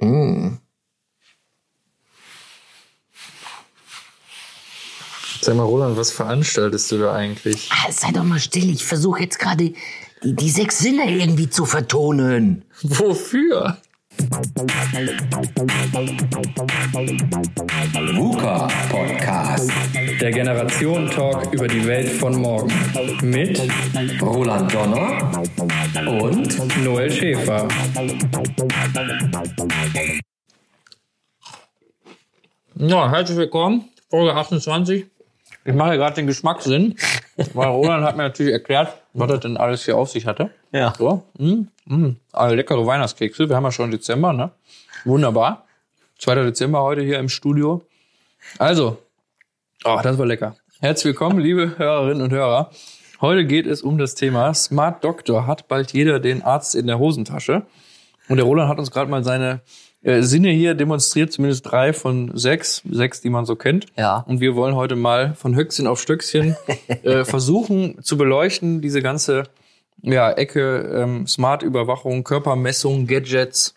Mm. Sag mal, Roland, was veranstaltest du da eigentlich? Ah, sei doch mal still, ich versuche jetzt gerade die, die sechs Sinne irgendwie zu vertonen. Wofür? VUCA Podcast. Der Generation-Talk über die Welt von morgen. Mit Roland Donner und Noel Schäfer. Ja, herzlich willkommen, Folge 28. Ich mache gerade den Geschmackssinn, weil Roland hat mir natürlich erklärt, was er denn alles hier auf sich hatte. Ja. So, mm, mm, alle leckere Weihnachtskekse. Wir haben ja schon Dezember, ne? Wunderbar. 2. Dezember heute hier im Studio. Also, oh, das war lecker. Herzlich willkommen, liebe Hörerinnen und Hörer. Heute geht es um das Thema Smart Doctor. Hat bald jeder den Arzt in der Hosentasche? Und der Roland hat uns gerade mal seine äh, Sinne hier demonstriert, zumindest drei von sechs, sechs, die man so kennt. Ja. Und wir wollen heute mal von Höchstchen auf Stöckchen äh, versuchen zu beleuchten, diese ganze ja, Ecke ähm, Smart-Überwachung, Körpermessung, Gadgets.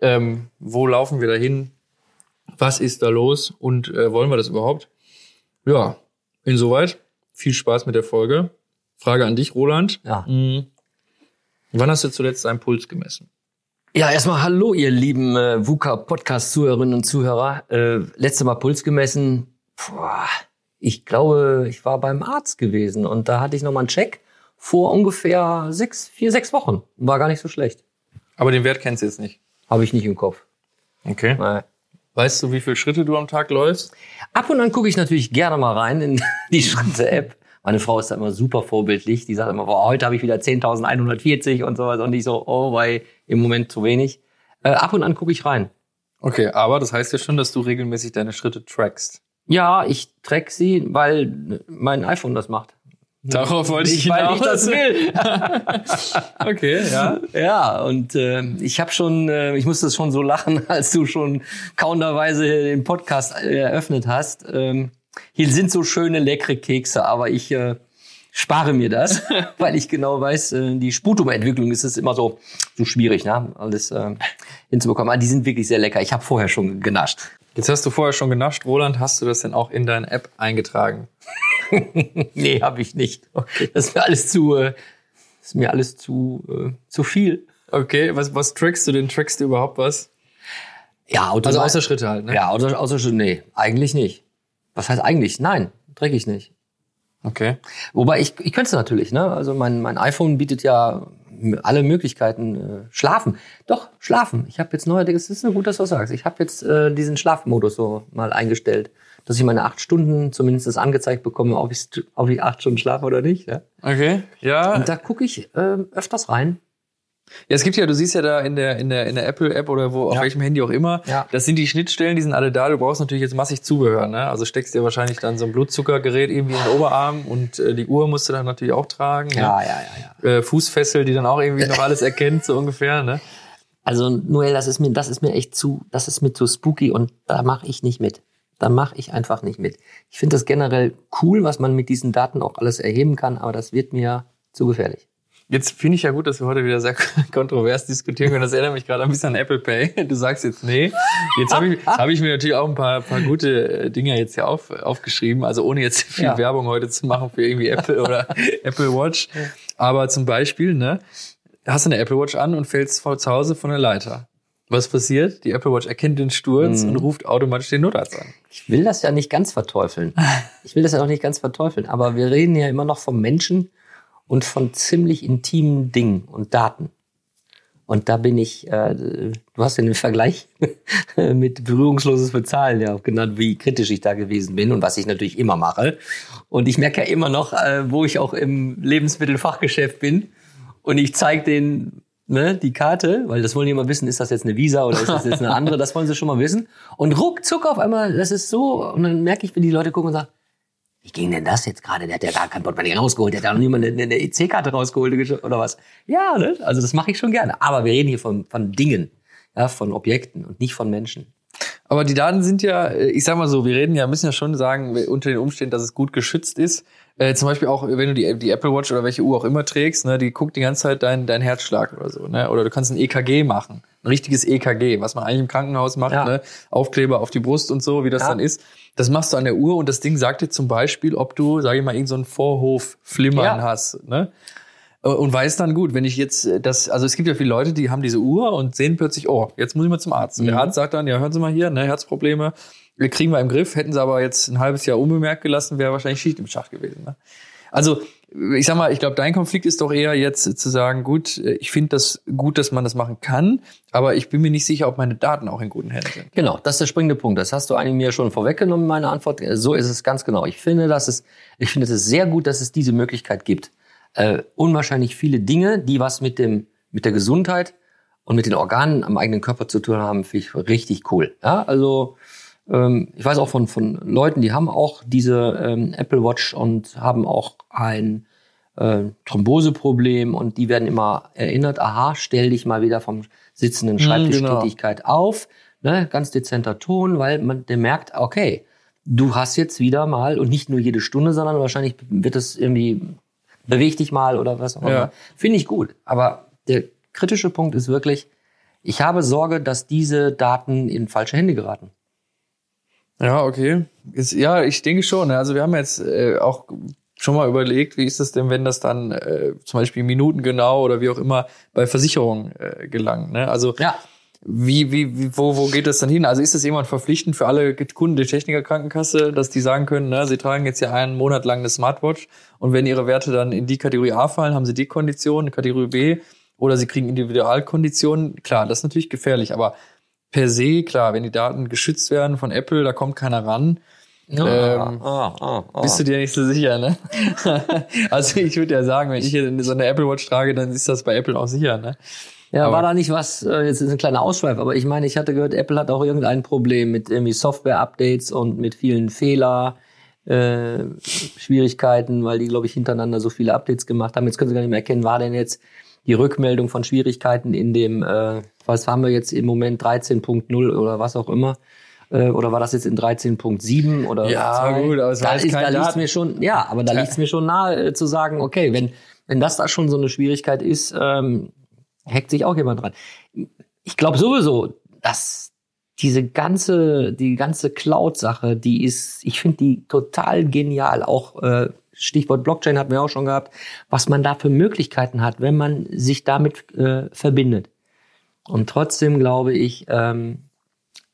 Ähm, wo laufen wir dahin? Was ist da los? Und äh, wollen wir das überhaupt? Ja, insoweit. Viel Spaß mit der Folge. Frage an dich, Roland. Ja. Mhm. Wann hast du zuletzt deinen Puls gemessen? Ja, erstmal hallo, ihr lieben äh, VUCA-Podcast-Zuhörerinnen und Zuhörer. Äh, letzte Mal Puls gemessen. Boah, ich glaube, ich war beim Arzt gewesen und da hatte ich nochmal einen Check vor ungefähr sechs, vier, sechs Wochen. War gar nicht so schlecht. Aber den Wert kennst du jetzt nicht. Habe ich nicht im Kopf. Okay. Nein. Weißt du, wie viele Schritte du am Tag läufst? Ab und an gucke ich natürlich gerne mal rein in die Schritte-App. Meine Frau ist da immer super vorbildlich. Die sagt immer, boah, heute habe ich wieder 10.140 und sowas. Und ich so, oh, weil im Moment zu wenig. Äh, ab und an gucke ich rein. Okay, aber das heißt ja schon, dass du regelmäßig deine Schritte trackst. Ja, ich track sie, weil mein iPhone das macht. Darauf wollte ich Nicht, weil ich das will. Okay, ja. Ja, und äh, ich habe schon, äh, ich musste schon so lachen, als du schon kaunterweise den Podcast äh, eröffnet hast. Ähm, hier sind so schöne, leckere Kekse, aber ich äh, spare mir das, weil ich genau weiß, äh, die Sputum-Entwicklung ist es immer so, so schwierig, ne? alles äh, hinzubekommen. Aber die sind wirklich sehr lecker. Ich habe vorher schon genascht. Jetzt hast du vorher schon genascht, Roland. Hast du das denn auch in deine App eingetragen? nee, habe ich nicht. Okay. Das ist mir alles zu, äh, ist mir alles zu, äh, zu viel. Okay, was, was trackst du denn? Trackst du überhaupt was? Ja, Auto Also außer Schritte halt, ne? Ja, außer, außer nee, eigentlich nicht. Was heißt eigentlich? Nein, träg ich nicht. Okay. Wobei ich, ich könnte es natürlich, ne? Also mein, mein iPhone bietet ja alle Möglichkeiten. Äh, schlafen. Doch, schlafen. Ich habe jetzt neuerdings, es ist gut, dass du das sagst. Ich habe jetzt äh, diesen Schlafmodus so mal eingestellt, dass ich meine acht Stunden zumindest angezeigt bekomme, ob ich, ob ich acht Stunden schlafe oder nicht. Ja? Okay. Ja. Und da gucke ich äh, öfters rein. Ja, es gibt ja, du siehst ja da in der, in der, in der Apple-App oder wo, auf Ja. welchem Handy auch immer, Ja. das sind die Schnittstellen, die sind alle da. Du brauchst natürlich jetzt massig Zubehör, ne? Also steckst dir wahrscheinlich dann so ein Blutzuckergerät irgendwie in den Oberarm und äh, die Uhr musst du dann natürlich auch tragen. Ja, Ne? ja, ja, ja. Äh, Fußfessel, die dann auch irgendwie noch alles erkennt, so ungefähr, ne? Also Noel, das ist mir, das ist mir echt zu, das ist mir zu spooky und da mache ich nicht mit. Da mache ich einfach nicht mit. Ich finde das generell cool, was man mit diesen Daten auch alles erheben kann, aber das wird mir zu gefährlich. Jetzt finde ich ja gut, dass wir heute wieder sehr kontrovers diskutieren können. Das erinnert mich gerade ein bisschen an Apple Pay. Du sagst jetzt nee. Jetzt habe ich, hab ich mir natürlich auch ein paar, paar gute äh, Dinge jetzt hier auf, aufgeschrieben. Also ohne jetzt viel Ja. Werbung heute zu machen für irgendwie Apple oder Apple Watch. Aber zum Beispiel, ne, hast du eine Apple Watch an und fällst vor zu Hause von der Leiter. Was passiert? Die Apple Watch erkennt den Sturz und ruft automatisch den Notarzt an. Ich will das ja nicht ganz verteufeln. Ich will das ja auch nicht ganz verteufeln, aber wir reden ja immer noch vom Menschen und von ziemlich intimen Dingen und Daten. Und da bin ich, äh, du hast ja den Vergleich mit berührungsloses Bezahlen ja auch genannt, wie kritisch ich da gewesen bin und was ich natürlich immer mache. Und ich merke ja immer noch, äh, wo ich auch im Lebensmittelfachgeschäft bin und ich zeige denen ne, die Karte, weil das wollen die immer wissen, ist das jetzt eine Visa oder ist das jetzt eine andere, das wollen sie schon mal wissen. Und ruckzuck auf einmal, das ist so, und dann merke ich, wie die Leute gucken und sagen, wie ging denn das jetzt gerade? Der hat ja gar kein Portemonnaie rausgeholt, der hat ja noch niemand eine, eine EC-Karte rausgeholt oder was. Ja, ne? also das mache ich schon gerne. Aber wir reden hier von, von Dingen, ja, von Objekten und nicht von Menschen. Aber die Daten sind ja, äh, ich sag mal so, wir reden ja, müssen ja schon sagen, unter den Umständen, dass es gut geschützt ist. Äh, zum Beispiel auch, wenn du die, die Apple Watch oder welche Uhr auch immer trägst, ne, die guckt die ganze Zeit deinen dein Herzschlag oder so. Ne? Oder du kannst ein EKG machen. Ein richtiges EKG, was man eigentlich im Krankenhaus macht, Ja. ne? Aufkleber auf die Brust und so, wie das Ja. dann ist. Das machst du an der Uhr und das Ding sagt dir zum Beispiel, ob du, sage ich mal, irgend so Vorhof-Flimmern Ja. hast. Ne? Und weiß dann gut, wenn ich jetzt äh, das, also es gibt ja viele Leute, die haben diese Uhr und sehen plötzlich, oh, jetzt muss ich mal zum Arzt. Und der Mhm. Arzt sagt dann, ja, hören Sie mal hier, ne, Herzprobleme, wir kriegen wir im Griff. Hätten sie aber jetzt ein halbes Jahr unbemerkt gelassen, wäre wahrscheinlich Schicht im Schach gewesen. Ne? Also, ich sag mal, ich glaube, dein Konflikt ist doch eher jetzt zu sagen, gut, äh, ich finde das gut, dass man das machen kann, aber ich bin mir nicht sicher, ob meine Daten auch in guten Händen sind. Genau, das ist der springende Punkt. Das hast du eigentlich mir schon vorweggenommen, meine Antwort. So ist es ganz genau. Ich finde, dass es, ich finde es sehr gut, dass es diese Möglichkeit gibt. Äh, unwahrscheinlich viele Dinge, die was mit dem, mit der Gesundheit und mit den Organen am eigenen Körper zu tun haben, finde ich richtig cool. Ja, also, ähm, ich weiß auch von, von Leuten, die haben auch diese ähm, Apple Watch und haben auch ein äh, Thromboseproblem und die werden immer erinnert, aha, stell dich mal wieder vom sitzenden Schreibtischtätigkeit auf, ne, ganz dezenter Ton, weil man der merkt, okay, du hast jetzt wieder mal und nicht nur jede Stunde, sondern wahrscheinlich wird es irgendwie beweg dich mal oder was auch immer. Ja. Finde ich gut, aber der kritische Punkt ist wirklich, ich habe Sorge, dass diese Daten in falsche Hände geraten. Ja, okay. Ist, ja, ich denke schon. Also wir haben jetzt äh, auch schon mal überlegt, wie ist es denn, wenn das dann äh, zum Beispiel minutengenau oder wie auch immer bei Versicherungen äh, gelangt. Ne? Also Ja. wie, wie, wie, wo, wo geht das dann hin? Also ist das jemand verpflichtend für alle Kunden der Techniker Krankenkasse, dass die sagen können, ne, sie tragen jetzt ja einen Monat lang eine Smartwatch und wenn ihre Werte dann in die Kategorie A fallen, haben sie die Kondition, Kategorie B oder sie kriegen Individualkonditionen. Klar, das ist natürlich gefährlich, aber per se, klar, wenn die Daten geschützt werden von Apple, da kommt keiner ran. Ähm, ah, ah, ah. Bist du dir nicht so sicher, ne? also ich würde ja sagen, wenn ich jetzt so eine Apple Watch trage, dann ist das bei Apple auch sicher, ne? Ja, Aber- war da nicht was, äh, jetzt ist ein kleiner Ausschweif, aber ich meine, ich hatte gehört, Apple hat auch irgendein Problem mit irgendwie Software-Updates und mit vielen Fehler, äh, Schwierigkeiten, weil die, glaube ich, hintereinander so viele Updates gemacht haben. Jetzt können sie gar nicht mehr erkennen, war denn jetzt die Rückmeldung von Schwierigkeiten in dem, äh, was haben wir jetzt im Moment, 13.0 oder was auch immer. Äh, oder war das jetzt in 13.7 oder Ja, zwei? gut, aber es da ist, da liegt's mir schon, ja, aber da liegt's mir schon nahe äh, zu sagen, okay, wenn, wenn das da schon so eine Schwierigkeit ist, ähm, hackt sich auch jemand dran. Ich glaube sowieso, dass diese ganze, die ganze Cloud-Sache, die ist, ich finde die total genial. Auch äh, Stichwort Blockchain hatten wir auch schon gehabt, was man da für Möglichkeiten hat, wenn man sich damit äh, verbindet. Und trotzdem glaube ich, ähm,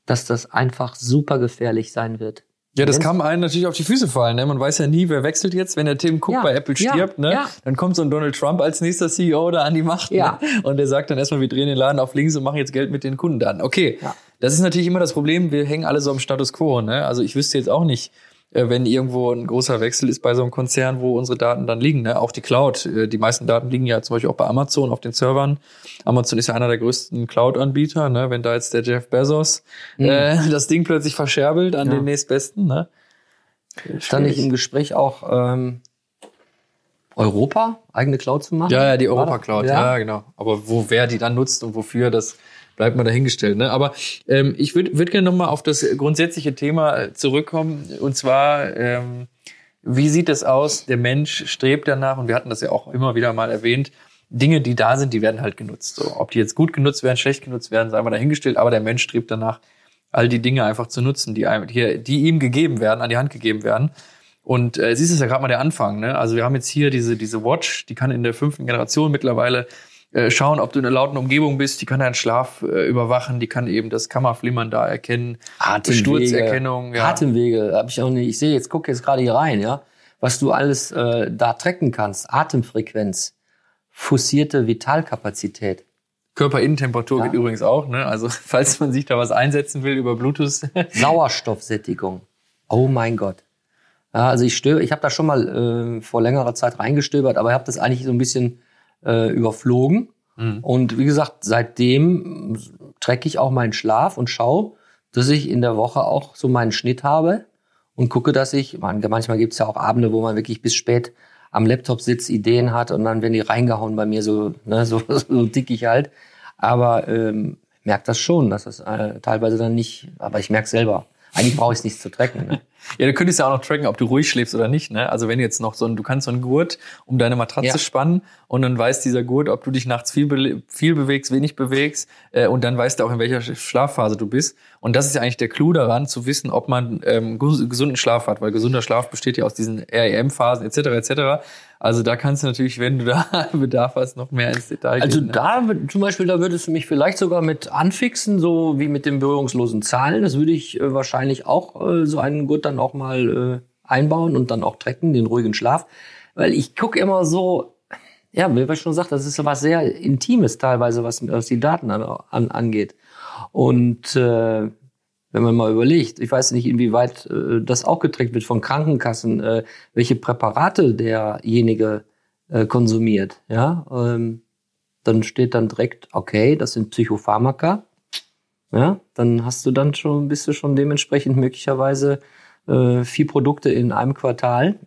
dass das einfach super gefährlich sein wird. Ja, das kann einem natürlich auf die Füße fallen. Ne? Man weiß ja nie, wer wechselt jetzt. Wenn der Tim Cook Ja, bei Apple ja, stirbt, ne? ja. dann kommt so ein Donald Trump als nächster CEO da an die Macht. Ja. Ne? Und der sagt dann erstmal, wir drehen den Laden auf links und machen jetzt Geld mit den Kundendaten. Okay, Ja. das ist natürlich immer das Problem. Wir hängen alle so am Status quo. Ne? Also ich wüsste jetzt auch nicht, wenn irgendwo ein großer Wechsel ist bei so einem Konzern, wo unsere Daten dann liegen. Ne? Auch die Cloud. äh, Die meisten Daten liegen ja zum Beispiel auch bei Amazon auf den Servern. Amazon ist ja einer der größten Cloud-Anbieter. Ne? Wenn da jetzt der Jeff Bezos äh, das Ding plötzlich verscherbelt an Mhm. Ja. den nächstbesten, ne? Stand nicht im Gespräch auch ähm, Europa, eigene Cloud zu machen? Ja, ja, die Europa? Cloud, ja. Ja. genau. Aber wo wer die dann nutzt und wofür, das bleibt mal dahingestellt. Ne? Aber ähm, ich würde würd gerne nochmal auf das grundsätzliche Thema äh, zurückkommen. Und zwar, ähm, wie sieht es aus? Der Mensch strebt danach, und wir hatten das ja auch immer wieder mal erwähnt, Dinge, die da sind, die werden halt genutzt. So, ob die jetzt gut genutzt werden, schlecht genutzt werden, sei mal dahingestellt, aber der Mensch strebt danach, all die Dinge einfach zu nutzen, die, einem, die, die ihm gegeben werden, an die Hand gegeben werden. Und äh, siehst ist ja gerade mal der Anfang. Ne? Also wir haben jetzt hier diese, diese Watch, die kann in der fünften Generation mittlerweile äh, schauen, ob du in einer lauten Umgebung bist, die kann deinen Schlaf äh, überwachen, die kann eben das Kammerflimmern da erkennen, Sturzerkennung, ja. Atemwege, habe ich auch nicht. Ich sehe jetzt, gucke jetzt gerade hier rein, ja, was du alles äh, da tracken kannst. Atemfrequenz, fussierte Vitalkapazität. Körperinnentemperatur Ja. geht übrigens auch, ne? Also falls man sich da was einsetzen will über Bluetooth. Sauerstoffsättigung. Oh mein Gott. Ja, also ich störe, ich habe da schon mal äh, vor längerer Zeit reingestöbert, aber ich habe das eigentlich so ein bisschen äh, überflogen. Und wie gesagt, seitdem trecke ich auch meinen Schlaf und schaue, dass ich in der Woche auch so meinen Schnitt habe und gucke, dass ich, man, manchmal gibt's ja auch Abende, wo man wirklich bis spät am Laptop sitzt, Ideen hat und dann werden die reingehauen bei mir so, ne, so, so dick ich halt. Aber ähm, merke das schon, dass das äh, teilweise dann nicht, aber ich merke selber. Eigentlich brauche ich es nicht zu tracken. Ne? Ja, du könntest ja auch noch tracken, ob du ruhig schläfst oder nicht. Ne? Also wenn jetzt noch so ein, du kannst so einen Gurt um deine Matratze Ja. spannen und dann weiß dieser Gurt, ob du dich nachts viel, be viel bewegst, wenig bewegst äh, und dann weißt du auch, in welcher Sch- Schlafphase du bist. Und das ist ja eigentlich der Clou daran, zu wissen, ob man ähm, ges- gesunden Schlaf hat, weil gesunder Schlaf besteht ja aus diesen REM-Phasen etc. etc. Also da kannst du natürlich, wenn du da Bedarf hast, noch mehr ins Detail Also gehen. ne? da zum Beispiel, da würdest du mich vielleicht sogar mit anfixen, so wie mit dem berührungslosen Zahlen. Das würde ich äh, wahrscheinlich auch äh, so einen Gurt dann auch mal äh, einbauen und dann auch tracken, den ruhigen Schlaf. Weil ich gucke immer so, ja, wie ich schon gesagt, das ist was sehr Intimes teilweise, was, was die Daten an, an, angeht. Und äh, wenn man mal überlegt, ich weiß nicht, inwieweit äh, das auch getrackt wird von Krankenkassen, äh, welche Präparate derjenige äh, konsumiert, ja, ähm, dann steht dann direkt, okay, das sind Psychopharmaka, ja, dann hast du dann schon, bist du schon dementsprechend möglicherweise äh, vier Produkte in einem Quartal.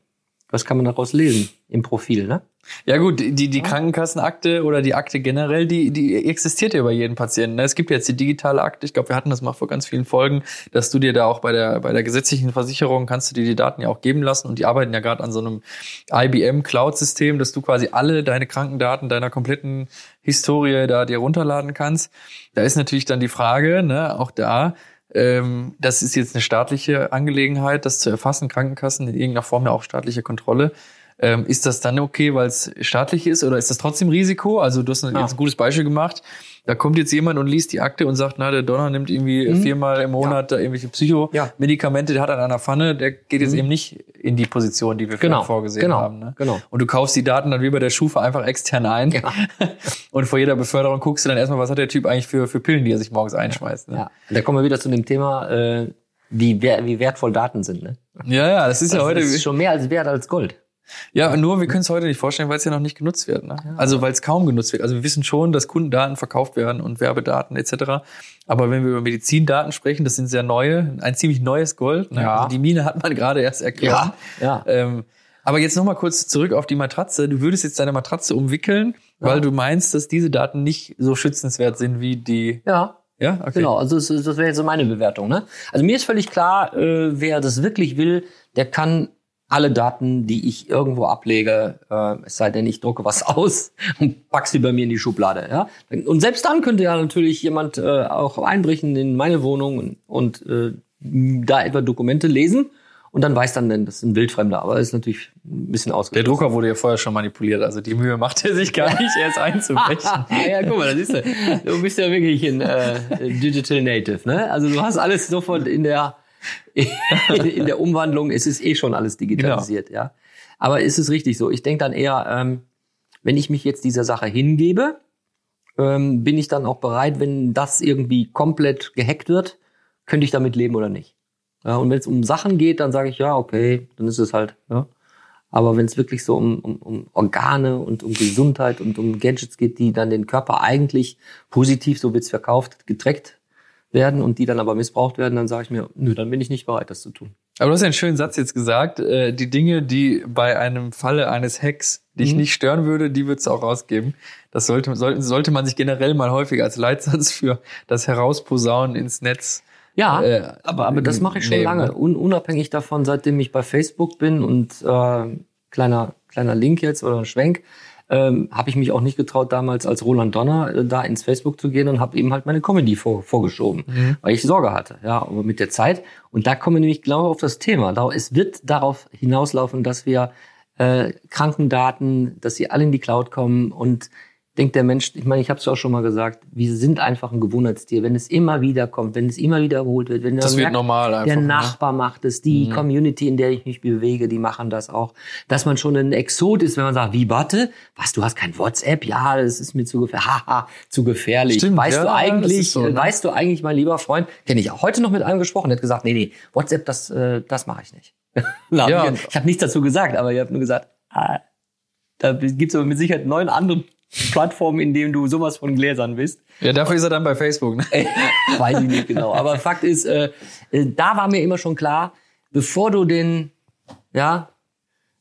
Was kann man daraus lesen im Profil, ne? Ja gut, die, die Krankenkassenakte oder die Akte generell, die, die existiert ja bei jedem Patienten. ne? Es gibt jetzt die digitale Akte, ich glaube, wir hatten das mal vor ganz vielen Folgen, dass du dir da auch bei der, bei der gesetzlichen Versicherung kannst du dir die Daten ja auch geben lassen und die arbeiten ja gerade an so einem IBM Cloud-System, dass du quasi alle deine Krankendaten deiner kompletten Historie da dir runterladen kannst. Da ist natürlich dann die Frage, ne, auch da, ähm, das ist jetzt eine staatliche Angelegenheit, das zu erfassen, Krankenkassen in irgendeiner Form ja auch staatliche Kontrolle. Ähm, ist das dann okay, weil es staatlich ist oder ist das trotzdem Risiko? Also du hast jetzt ein gutes Beispiel gemacht. Da kommt jetzt jemand und liest die Akte und sagt, na, der Donner nimmt irgendwie viermal im Monat da irgendwelche Psychomedikamente, der hat an einer Pfanne, der geht jetzt eben nicht in die Position, die wir Genau, vorgesehen genau, haben. Ne? genau. Und du kaufst die Daten dann wie bei der Schufa einfach extern ein. Ja. Und vor jeder Beförderung guckst du dann erstmal, was hat der Typ eigentlich für, für Pillen, die er sich morgens einschmeißt. Ne? Ja. Da kommen wir wieder zu dem Thema, äh, wie, wer, wie wertvoll Daten sind, ne? ja, ja, das ist ja Das heute. ist schon mehr als wert als Gold. Ja, nur wir können es heute nicht vorstellen, weil es ja noch nicht genutzt wird. Ne? Also weil es kaum genutzt wird. Also wir wissen schon, dass Kundendaten verkauft werden und Werbedaten etc. Aber wenn wir über Medizindaten sprechen, das sind sehr neue, ein ziemlich neues Gold. Ne? Ja. Also die Mine hat man gerade erst erklärt. Ja. Ähm, aber jetzt noch mal kurz zurück auf die Matratze. Du würdest jetzt deine Matratze umwickeln, weil du meinst, dass diese Daten nicht so schützenswert sind wie die. Ja, Ja, okay. Genau, also das, das wäre jetzt so meine Bewertung. Ne? Also mir ist völlig klar, äh, wer das wirklich will, der kann alle Daten, die ich irgendwo ablege, äh, es sei denn, ich drucke was aus und pack sie bei mir in die Schublade. Ja? Und selbst dann könnte ja natürlich jemand äh, auch einbrechen in meine Wohnung und, und äh, da etwa Dokumente lesen und dann weiß dann, das ist ein Wildfremder. Aber das ist natürlich ein bisschen Der ausgeschlossen. Drucker wurde ja vorher schon manipuliert, also die Mühe macht er sich gar nicht, erst einzubrechen. ja, guck mal, das ist du. Du bist ja wirklich ein äh, Digital Native, ne? Also du hast alles sofort in der in der Umwandlung. Es ist eh schon alles digitalisiert, ja. Aber ist es richtig so? Ich denke dann eher, ähm, wenn ich mich jetzt dieser Sache hingebe, ähm, bin ich dann auch bereit, wenn das irgendwie komplett gehackt wird, könnte ich damit leben oder nicht? Ja, und wenn es um Sachen geht, dann sage ich ja, okay, dann ist es halt. Ja. Aber wenn es wirklich so um, um, um Organe und um Gesundheit und um Gadgets geht, die dann den Körper eigentlich positiv, so wird's verkauft, getrackt werden und die dann aber missbraucht werden, dann sage ich mir, nö, dann bin ich nicht bereit, das zu tun. Aber du hast ja einen schönen Satz jetzt gesagt. Äh, die Dinge, die bei einem Falle eines Hacks dich Mhm. nicht stören würde, die würdest du auch rausgeben. Das sollte, sollte, sollte man sich generell mal häufiger als Leitsatz für das Herausposaunen ins Netz. Ja, Äh, aber, aber das mache ich schon nehmen, lange. ne? Un, unabhängig davon, seitdem ich bei Facebook bin und äh, kleiner, kleiner Link jetzt oder ein Schwenk, ähm, habe ich mich auch nicht getraut, damals als Roland Donner äh, da ins Facebook zu gehen und habe eben halt meine Comedy vor, vorgeschoben, weil ich Sorge hatte. Ja, aber mit der Zeit. Und da kommen wir nämlich genau auf das Thema. Es wird darauf hinauslaufen, dass wir äh, Krankendaten, dass sie alle in die Cloud kommen und denkt der Mensch, ich meine, ich habe es ja auch schon mal gesagt, wir sind einfach ein Gewohnheitstier. Wenn es immer wieder kommt, wenn es immer wiederholt wird, wenn Das wird normal einfach, der ne? Nachbar macht es, die Community, in der ich mich bewege, die machen das auch. Dass man schon ein Exot ist, wenn man sagt, wie warte, was, du hast kein WhatsApp? Ja, das ist mir zu gefährlich. Haha, zu gefährlich. Stimmt, weißt ja, du das eigentlich, so, ne? weißt du eigentlich, mein lieber Freund, kenne ich auch heute noch mit einem gesprochen, der hat gesagt, nee, nee, WhatsApp, das, äh, das mache ich nicht. Na, Ja. ich ich habe nichts dazu gesagt, aber ihr habt nur gesagt, ah, da gibt's aber mit Sicherheit neun andere Plattformen, in denen du sowas von Gläsern bist. Ja, dafür ist er dann bei Facebook. Ne? Weiß ich nicht genau. Aber Fakt ist, äh, äh, da war mir immer schon klar, bevor du den, ja,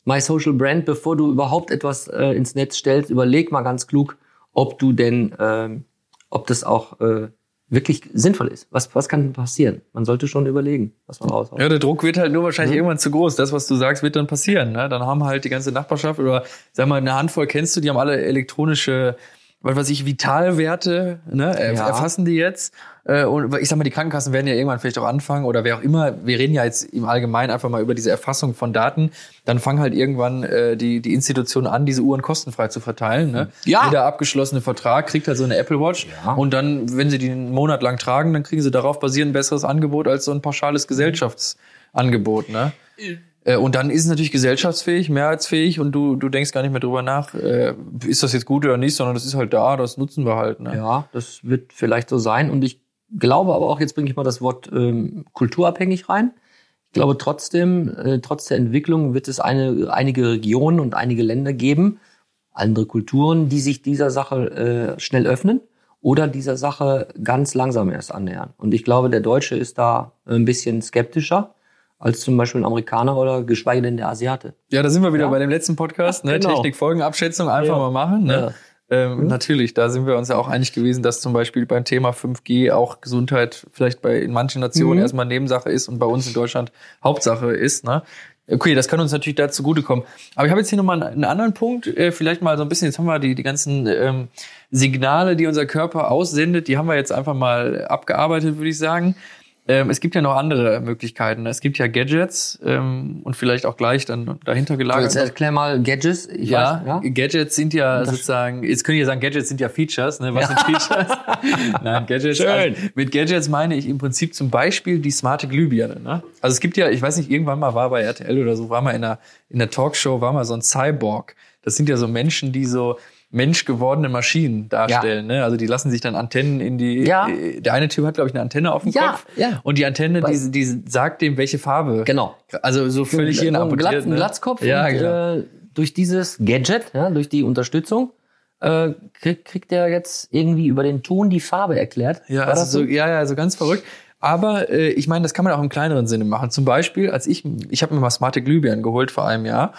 My Social Brand, bevor du überhaupt etwas äh, ins Netz stellst, überleg mal ganz klug, ob du denn, ähm, ob das auch äh, wirklich sinnvoll ist. Was, was kann passieren? Man sollte schon überlegen, was man raushaut. Ja, der Druck wird halt nur wahrscheinlich irgendwann zu groß. Das, was du sagst, wird dann passieren. Ne? Dann haben halt die ganze Nachbarschaft oder sag mal eine Handvoll kennst du, die haben alle elektronische, was weiß ich, Vitalwerte, ne? Ja. erfassen die jetzt. Äh, Und ich sag mal, die Krankenkassen werden ja irgendwann vielleicht auch anfangen oder wer auch immer. Wir reden ja jetzt im Allgemeinen einfach mal über diese Erfassung von Daten. Dann fangen halt irgendwann äh, die, die Institutionen an, diese Uhren kostenfrei zu verteilen. Ne? Ja. Jeder abgeschlossene Vertrag kriegt halt so eine Apple Watch. Ja. Und dann, wenn sie die einen Monat lang tragen, dann kriegen sie darauf basierend ein besseres Angebot als so ein pauschales Gesellschaftsangebot. Ne? Äh, Und dann ist es natürlich gesellschaftsfähig, mehrheitsfähig und du, du denkst gar nicht mehr drüber nach, äh, ist das jetzt gut oder nicht, sondern das ist halt da, das nutzen wir halt. Ne? Ja, das wird vielleicht so sein. Und ich glaube aber auch, jetzt bringe ich mal das Wort ähm, kulturabhängig rein. Ich glaube trotzdem, äh, trotz der Entwicklung wird es eine, einige Regionen und einige Länder geben, andere Kulturen, die sich dieser Sache äh, schnell öffnen oder dieser Sache ganz langsam erst annähern. Und ich glaube, der Deutsche ist da ein bisschen skeptischer als zum Beispiel ein Amerikaner oder geschweige denn der Asiate. Ja, da sind wir wieder Ja. bei dem letzten Podcast, ne? Genau. Technik, Folgenabschätzung, einfach Ja. mal machen. Ne? Ja. Ähm, Natürlich, da sind wir uns ja auch einig gewesen, dass zum Beispiel beim Thema 5G auch Gesundheit vielleicht bei in manchen Nationen Mhm. erstmal Nebensache ist und bei uns in Deutschland Hauptsache ist. Ne? Okay, das kann uns natürlich da zugutekommen. Aber ich habe jetzt hier nochmal einen anderen Punkt, äh, vielleicht mal so ein bisschen, jetzt haben wir die, die ganzen ähm, Signale, die unser Körper aussendet, die haben wir jetzt einfach mal abgearbeitet, würde ich sagen. Ähm, es gibt ja noch andere Möglichkeiten. Es gibt ja Gadgets ähm, und vielleicht auch gleich dann dahinter gelagert. Jetzt erklär mal Gadgets. Ich Ja, weiß, ja. Gadgets sind ja Das- sozusagen, jetzt können ihr sagen, Gadgets sind ja Features, ne? Was sind Features? Nein, Gadgets. Schön. Also, mit Gadgets meine ich im Prinzip zum Beispiel die smarte Glühbirne. Ne? Also es gibt ja, ich weiß nicht, irgendwann mal war bei RTL oder so, war mal in einer, in der Talkshow, war mal so ein Cyborg. Das sind ja so Menschen, die so menschgewordene Maschinen darstellen. Ne? Also die lassen sich dann Antennen in die. Ja. äh, Der eine Typ hat, glaube ich, eine Antenne auf dem Ja, Kopf. ja. Und die Antenne, die, die sagt dem, welche Farbe. Genau. Also so völlig ein, hirnapportiert. Glatz, ein ne? Glatzkopf. Ja, und, genau. äh, durch dieses Gadget, ja, durch die Unterstützung, äh, krieg, kriegt er jetzt irgendwie über den Ton die Farbe erklärt. Ja, War also so, ja, ja, so ganz verrückt. Aber äh, ich meine, das kann man auch im kleineren Sinne machen. Zum Beispiel, als ich, ich habe mir mal smarte Glühbirnen geholt vor einem Jahr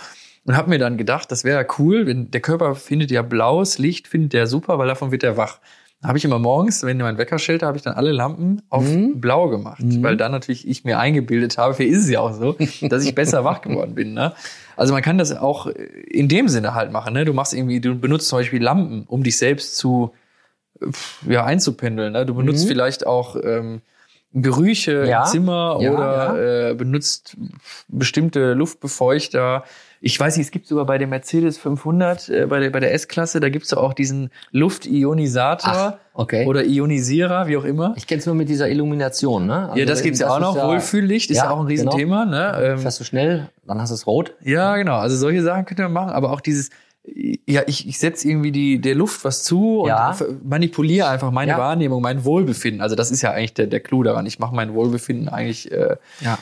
und habe mir dann gedacht, das wäre ja cool, wenn der Körper findet ja blaues Licht, findet der super, weil davon wird er wach. Da habe ich immer morgens, wenn mein Wecker schellte, habe ich dann alle Lampen auf Mhm. blau gemacht, weil dann natürlich ich mir eingebildet habe, für ist es ja auch so, dass ich besser wach geworden bin. Ne? Also man kann das auch in dem Sinne halt machen. Ne? Du machst irgendwie, du benutzt zum Beispiel Lampen, um dich selbst zu ja, einzupendeln. Ne? Du benutzt Mhm. vielleicht auch ähm, Gerüche Ja. im Zimmer Ja, oder Äh, benutzt bestimmte Luftbefeuchter. Ich weiß nicht, es gibt sogar bei dem Mercedes 500, äh, bei der, bei der S-Klasse, da gibt's ja auch diesen Luftionisator okay. oder Ionisierer, wie auch immer. Ich kenn's nur mit dieser Illumination, ne? Also ja, das gibt's ja auch noch. Wohlfühllicht ist ja, auch ein Riesenthema. Ne? Ähm, Fährst du schnell, dann hast du es rot. ja, genau. Also solche Sachen könnt ihr machen, aber auch dieses, ja, ich, ich setze irgendwie die, der Luft was zu und Ja. manipuliere einfach meine Ja. Wahrnehmung, mein Wohlbefinden. Also das ist ja eigentlich der, der Clou daran. Ich mache mein Wohlbefinden eigentlich, äh, Ja.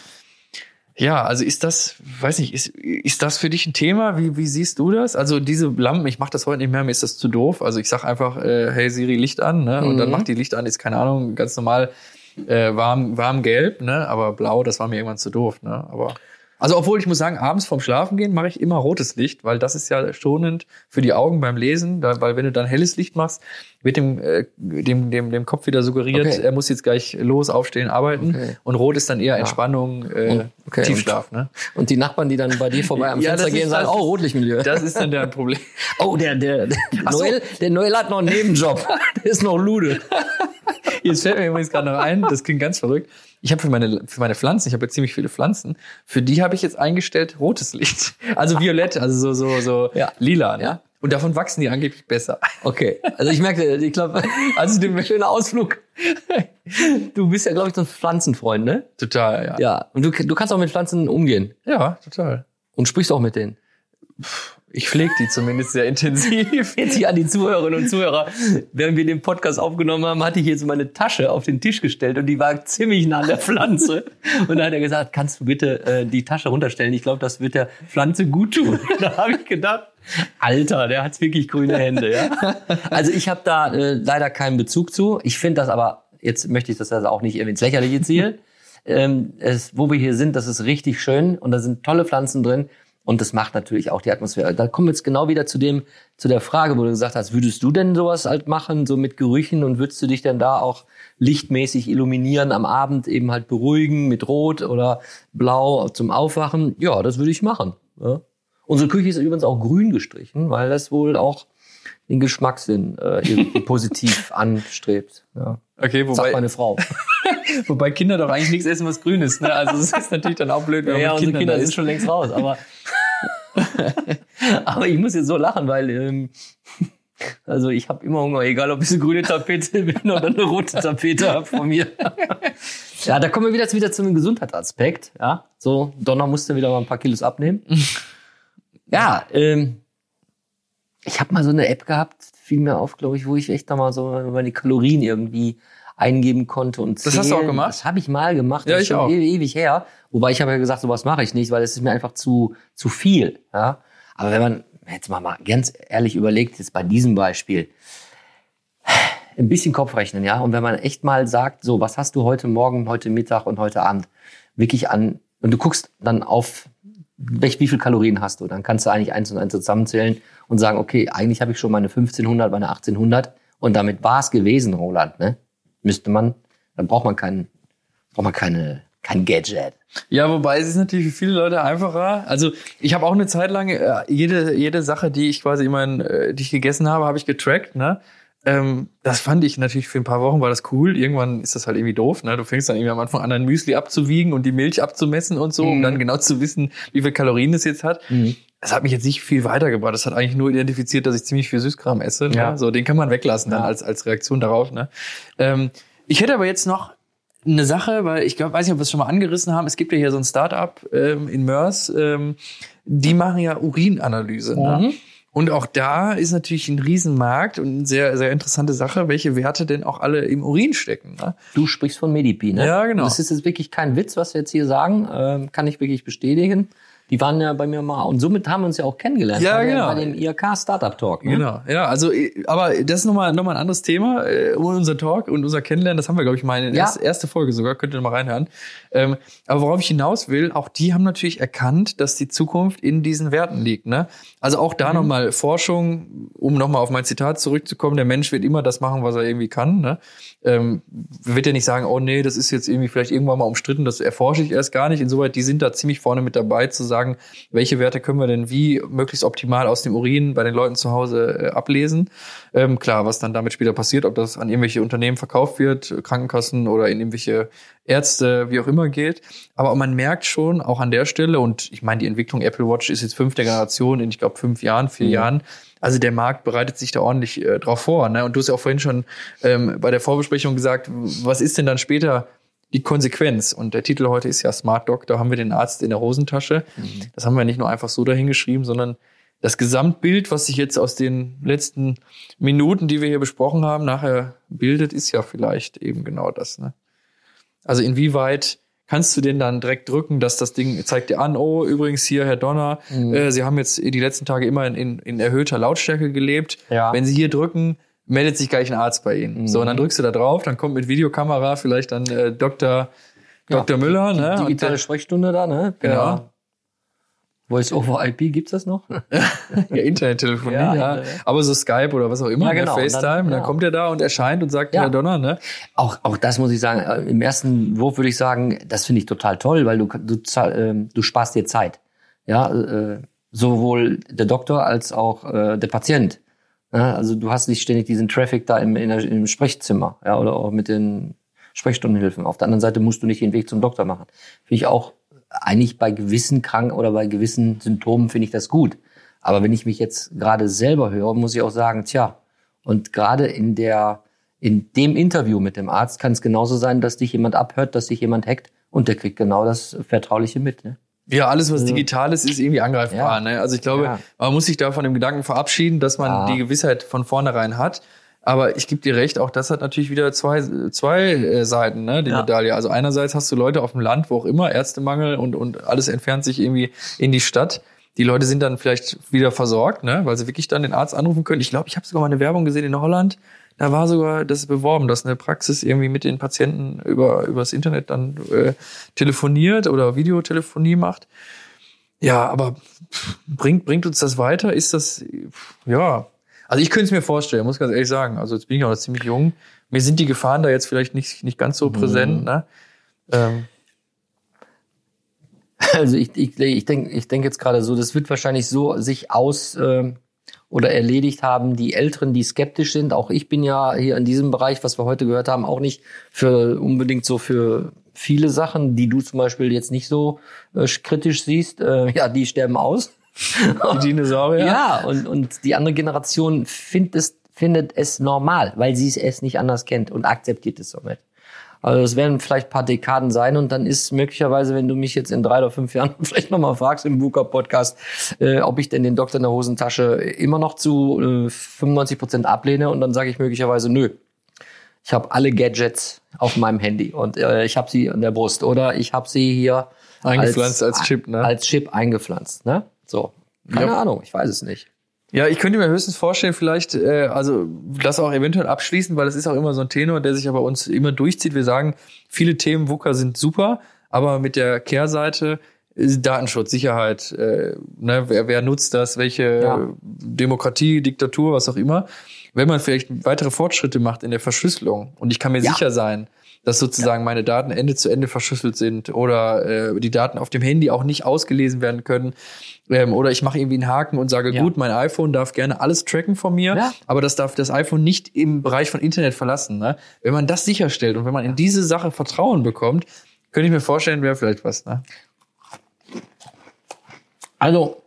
Ja, also ist das, weiß nicht, ist, ist das für dich ein Thema? Wie, wie siehst du das? Also diese Lampen, ich mache das heute nicht mehr, mir ist das zu doof. Also ich sag einfach, äh, hey Siri, Licht an, ne? Und dann Mhm. macht die Licht an, ist keine Ahnung, ganz normal äh, warm, warm gelb, ne? Aber blau, das war mir irgendwann zu doof, ne? Aber also obwohl ich muss sagen, abends vorm Schlafen gehen mache ich immer rotes Licht, weil das ist ja schonend für die Augen beim Lesen, da, weil wenn du dann helles Licht machst, wird dem, äh, dem, dem, dem Kopf wieder suggeriert, Okay. er muss jetzt gleich los, aufstehen, arbeiten. Okay. Und rot ist dann eher Entspannung, äh, Und- okay, Tiefschlaf, ne? Und die Nachbarn, die dann bei dir vorbei am Ja, Fenster gehen, sagen, oh, Rotlichtmilieu. Das ist dann der Problem. oh, der, der, der, Ach so. Noel, der Noel hat noch einen Nebenjob. der ist noch Lude. Jetzt fällt mir übrigens gerade noch ein, das klingt ganz verrückt. Ich habe für meine, für meine Pflanzen, ich habe ja ziemlich viele Pflanzen, für die habe ich jetzt eingestellt rotes Licht. Also violett, also so, so, so Ja. lila. Ne? Ja. Und davon wachsen die angeblich besser. Okay, also ich merke, ich glaube, also dem schöner Ausflug. Du bist ja, glaube ich, so ein Pflanzenfreund, ne? Total, ja. Ja. Und du, du kannst auch mit Pflanzen umgehen Ja, total. und sprichst auch mit denen. Ich pflege die zumindest sehr intensiv. Jetzt hier an die Zuhörerinnen und Zuhörer. Während wir den Podcast aufgenommen haben, hatte ich jetzt meine Tasche auf den Tisch gestellt und die war ziemlich nah an der Pflanze. Und da hat er gesagt, kannst du bitte äh, die Tasche runterstellen? Ich glaube, das wird der Pflanze gut tun. Da habe ich gedacht, Alter, der hat wirklich grüne Hände. Ja? Also ich habe da äh, leider keinen Bezug zu. Ich finde das aber, jetzt möchte ich das also auch nicht ins Lächerliche ziehen. ähm, es, wo wir hier sind, das ist richtig schön und da sind tolle Pflanzen drin. Und das macht natürlich auch die Atmosphäre. Da kommen wir jetzt genau wieder zu dem, zu der Frage, wo du gesagt hast, würdest du denn sowas halt machen, so mit Gerüchen und würdest du dich denn da auch lichtmäßig illuminieren am Abend, eben halt beruhigen mit Rot oder Blau zum Aufwachen? Ja, das würde ich machen. Ja. Unsere Küche ist übrigens auch grün gestrichen, weil das wohl auch den Geschmackssinn äh, positiv anstrebt. Ja. Okay, Sagt wobei, meine Frau. wobei Kinder doch eigentlich nichts essen, was grün ist. Ne? Also das ist natürlich dann auch blöd, wenn man Ja, mit unsere Kindern Kinder sind ist. schon längst raus, aber, aber ich muss jetzt so lachen, weil ähm, also ich habe immer Hunger, egal ob ich eine grüne Tapete bin oder eine rote Tapete habe von mir. ja, da kommen wir wieder, wieder zum Gesundheitsaspekt. Ja, so Donner musste wieder mal ein paar Kilos abnehmen. ja, ähm, ich habe mal so eine App gehabt, fiel mir auf, glaube ich, wo ich echt da mal so meine Kalorien irgendwie eingeben konnte und Das hast du auch zählen. gemacht? Das habe ich mal gemacht. Ja, das ist ich schon auch. Ewig, ewig her. Wobei ich habe ja gesagt, sowas mache ich nicht, weil es ist mir einfach zu zu viel. Ja, aber wenn man jetzt mal, mal ganz ehrlich überlegt, jetzt bei diesem Beispiel, ein bisschen Kopf rechnen, ja. Und wenn man echt mal sagt, so, was hast du heute Morgen, heute Mittag und heute Abend wirklich an, und du guckst dann auf, welch, wie viel Kalorien hast du, dann kannst du eigentlich eins und eins zusammenzählen und sagen, okay, eigentlich habe ich schon meine 1500, meine 1800 und damit war es gewesen, Roland, ne? Müsste man, dann braucht man keinen, braucht man keine, kein Gadget. Ja, wobei es ist natürlich für viele Leute einfacher. Also ich habe auch eine Zeit lang äh, jede jede Sache, die ich quasi immer, in, äh, die ich gegessen habe, habe ich getrackt. Ne? Ähm, das fand ich natürlich für ein paar Wochen war das cool. Irgendwann ist das halt irgendwie doof. Ne? Du fängst dann irgendwie am Anfang an, dein Müsli abzuwiegen und die Milch abzumessen und so, um Mhm. dann genau zu wissen, wie viel Kalorien es jetzt hat. Das hat mich jetzt nicht viel weitergebracht. Das hat eigentlich nur identifiziert, dass ich ziemlich viel Süßkram esse. Ne? Ja. So, den kann man weglassen dann Ja. als als Reaktion darauf. Ne? Ähm, ich hätte aber jetzt noch eine Sache, weil ich glaube, weiß nicht, ob wir es schon mal angerissen haben. Es gibt ja hier so ein Startup ähm, in Mörs, ähm, die machen ja Urinanalyse. Ne? Und auch da ist natürlich ein Riesenmarkt und eine sehr, sehr interessante Sache, welche Werte denn auch alle im Urin stecken. Ne? Du sprichst von Medipi, ne? Ja, genau. Und Das ist jetzt wirklich kein Witz, was wir jetzt hier sagen. Ähm, kann ich wirklich bestätigen. Die waren ja bei mir mal und somit haben wir uns ja auch kennengelernt. Ja, bei, genau. bei dem IRK Startup Talk. Ne? Genau, ja, also, äh, aber das ist nochmal noch mal ein anderes Thema. Äh, unser Talk und unser Kennenlernen, das haben wir, glaube ich, mal in der Ja. erste, erste Folge sogar, könnt ihr mal reinhören. Ähm, aber worauf ich hinaus will, auch die haben natürlich erkannt, dass die Zukunft in diesen Werten liegt. Ne? Also auch da nochmal Forschung, um nochmal auf mein Zitat zurückzukommen, der Mensch wird immer das machen, was er irgendwie kann. Ne? Ähm, wird ja nicht sagen, oh nee, das ist jetzt irgendwie vielleicht irgendwann mal umstritten, das erforsche ich erst gar nicht. Insoweit, die sind da ziemlich vorne mit dabei, zu sagen, welche Werte können wir denn wie möglichst optimal aus dem Urin bei den Leuten zu Hause äh, ablesen. Ähm, klar, was dann damit später passiert, ob das an irgendwelche Unternehmen verkauft wird, Krankenkassen oder in irgendwelche Ärzte, wie auch immer geht. Aber man merkt schon auch an der Stelle, und ich meine, die Entwicklung Apple Watch ist jetzt fünfte Generation in, ich glaube, fünf Jahren, vier Jahren. Also der Markt bereitet sich da ordentlich äh, drauf vor. Ne? Und du hast ja auch vorhin schon ähm, bei der Vorbesprechung gesagt, was ist denn dann später die Konsequenz? Und der Titel heute ist ja Smart Doctor, haben wir den Arzt in der Hosentasche. Das haben wir nicht nur einfach so dahingeschrieben, sondern das Gesamtbild, was sich jetzt aus den letzten Minuten, die wir hier besprochen haben, nachher bildet, ist ja vielleicht eben genau das. Ne? Also inwieweit kannst du den dann direkt drücken, dass das Ding zeigt dir an, oh, übrigens hier, Herr Donner, äh, Sie haben jetzt die letzten Tage immer in, in, in erhöhter Lautstärke gelebt. Ja. Wenn Sie hier drücken, meldet sich gleich ein Arzt bei Ihnen. So, und dann drückst du da drauf, dann kommt mit Videokamera vielleicht dann äh, Dr. Dr. Müller, ne? Und Digitale der- Sprechstunde da, ne? Genau. Voice over IP, gibt's das noch? Ja, Internettelefonie, ja, Ja, ja. Aber so Skype oder was auch immer, Ja, ne, genau. Und dann- FaceTime, und dann, ja. kommt er da und erscheint und sagt, Ja. Herr Donner, ne? Auch, auch das muss ich sagen, äh, im ersten Wurf würde ich sagen, das finde ich total toll, weil du, du, ähm, du sparst dir Zeit. Ja, äh, sowohl der Doktor als auch äh, der Patient. Ja, also du hast nicht ständig diesen Traffic da im, der, im Sprechzimmer, ja, oder auch mit den Sprechstundenhilfen. Auf der anderen Seite musst du nicht den Weg zum Doktor machen. Finde ich auch eigentlich bei gewissen Kranken oder bei gewissen Symptomen finde ich das gut. Aber wenn ich mich jetzt gerade selber höre, muss ich auch sagen, tja, und gerade in der, in dem Interview mit dem Arzt kann es genauso sein, dass dich jemand abhört, dass dich jemand hackt und der kriegt genau das Vertrauliche mit. Ne? Ja, alles, was digital ist, ist irgendwie angreifbar. Ja. Ne? Also ich glaube, Ja. man muss sich da von dem Gedanken verabschieden, dass man Ja. die Gewissheit von vornherein hat. Aber ich gebe dir recht, auch das hat natürlich wieder zwei, zwei äh, Seiten, ne, die Ja. Medaille. Also einerseits hast du Leute auf dem Land, wo auch immer, Ärztemangel und, und alles entfernt sich irgendwie in die Stadt. Die Leute sind dann vielleicht wieder versorgt, ne, weil sie wirklich dann den Arzt anrufen können. Ich glaube, ich habe sogar mal eine Werbung gesehen in Holland. Da war sogar das beworben, dass eine Praxis irgendwie mit den Patienten über übers Internet dann äh, telefoniert oder Videotelefonie macht. Ja, aber bringt, bringt uns das weiter? Ist das, ja. Also ich könnte es mir vorstellen, muss ganz ehrlich sagen. Also jetzt bin ich auch noch ziemlich jung. Mir sind die Gefahren da jetzt vielleicht nicht, nicht ganz so präsent. Ne? Ähm, Also ich, ich, ich denke ich denk jetzt gerade so, das wird wahrscheinlich so sich aus ähm, oder erledigt haben, die Älteren, die skeptisch sind. Auch ich bin ja hier in diesem Bereich, was wir heute gehört haben, auch nicht für unbedingt so für viele Sachen, die du zum Beispiel jetzt nicht so äh, kritisch siehst. Äh, ja, die sterben aus. die Dinosaurier. Ja, und, und die andere Generation findet es, findet es normal, weil sie es nicht anders kennt und akzeptiert es somit. Also es werden vielleicht ein paar Dekaden sein und dann ist möglicherweise, wenn du mich jetzt in drei oder fünf Jahren vielleicht nochmal fragst im VUCA-Podcast, äh, ob ich denn den Doktor in der Hosentasche immer noch zu äh, 95 Prozent ablehne und dann sage ich möglicherweise nö. Ich habe alle Gadgets auf meinem Handy und äh, ich habe sie an der Brust oder ich habe sie hier Eingepflanzt als, Chip, ne? Als Chip eingepflanzt, ne? So. Keine Ja. Ahnung, ich weiß es nicht. Ja, ich könnte mir höchstens vorstellen, vielleicht, äh, also das auch eventuell abschließen, weil das ist auch immer so ein Tenor, der sich aber uns immer durchzieht. Wir sagen, viele Themen VUCA sind super, aber mit der Kehrseite äh, Datenschutz, Sicherheit, äh, ne, wer, wer nutzt das, welche Ja. Demokratie, Diktatur, was auch immer. Wenn man vielleicht weitere Fortschritte macht in der Verschlüsselung und ich kann mir Ja. sicher sein, dass sozusagen meine Daten Ende zu Ende verschlüsselt sind oder äh, die Daten auf dem Handy auch nicht ausgelesen werden können. Ähm, oder ich mache irgendwie einen Haken und sage, Ja. gut, mein iPhone darf gerne alles tracken von mir, Ja. aber das darf das iPhone nicht im Bereich von Internet verlassen. Ne? Wenn man das sicherstellt und wenn man in diese Sache Vertrauen bekommt, könnte ich mir vorstellen, wäre vielleicht was. Ne? Also,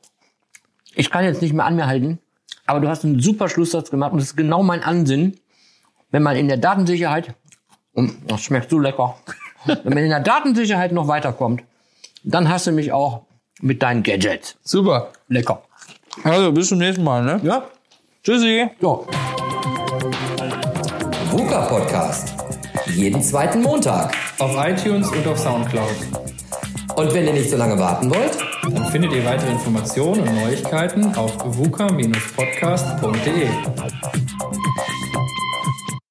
ich kann jetzt nicht mehr an mir halten, aber du hast einen super Schlusssatz gemacht und das ist genau mein Ansinnen, wenn man in der Datensicherheit, und das schmeckt so lecker, wenn man in der Datensicherheit noch weiterkommt, dann hast du mich auch mit deinen Gadgets. Super. Lecker. Also, bis zum nächsten Mal. Ne? Ja? Tschüssi. Ja. VUCA Podcast. Jeden zweiten Montag. Auf iTunes und auf Soundcloud. Und wenn ihr nicht so lange warten wollt, Dann findet ihr weitere Informationen und Neuigkeiten auf vuca-podcast.de.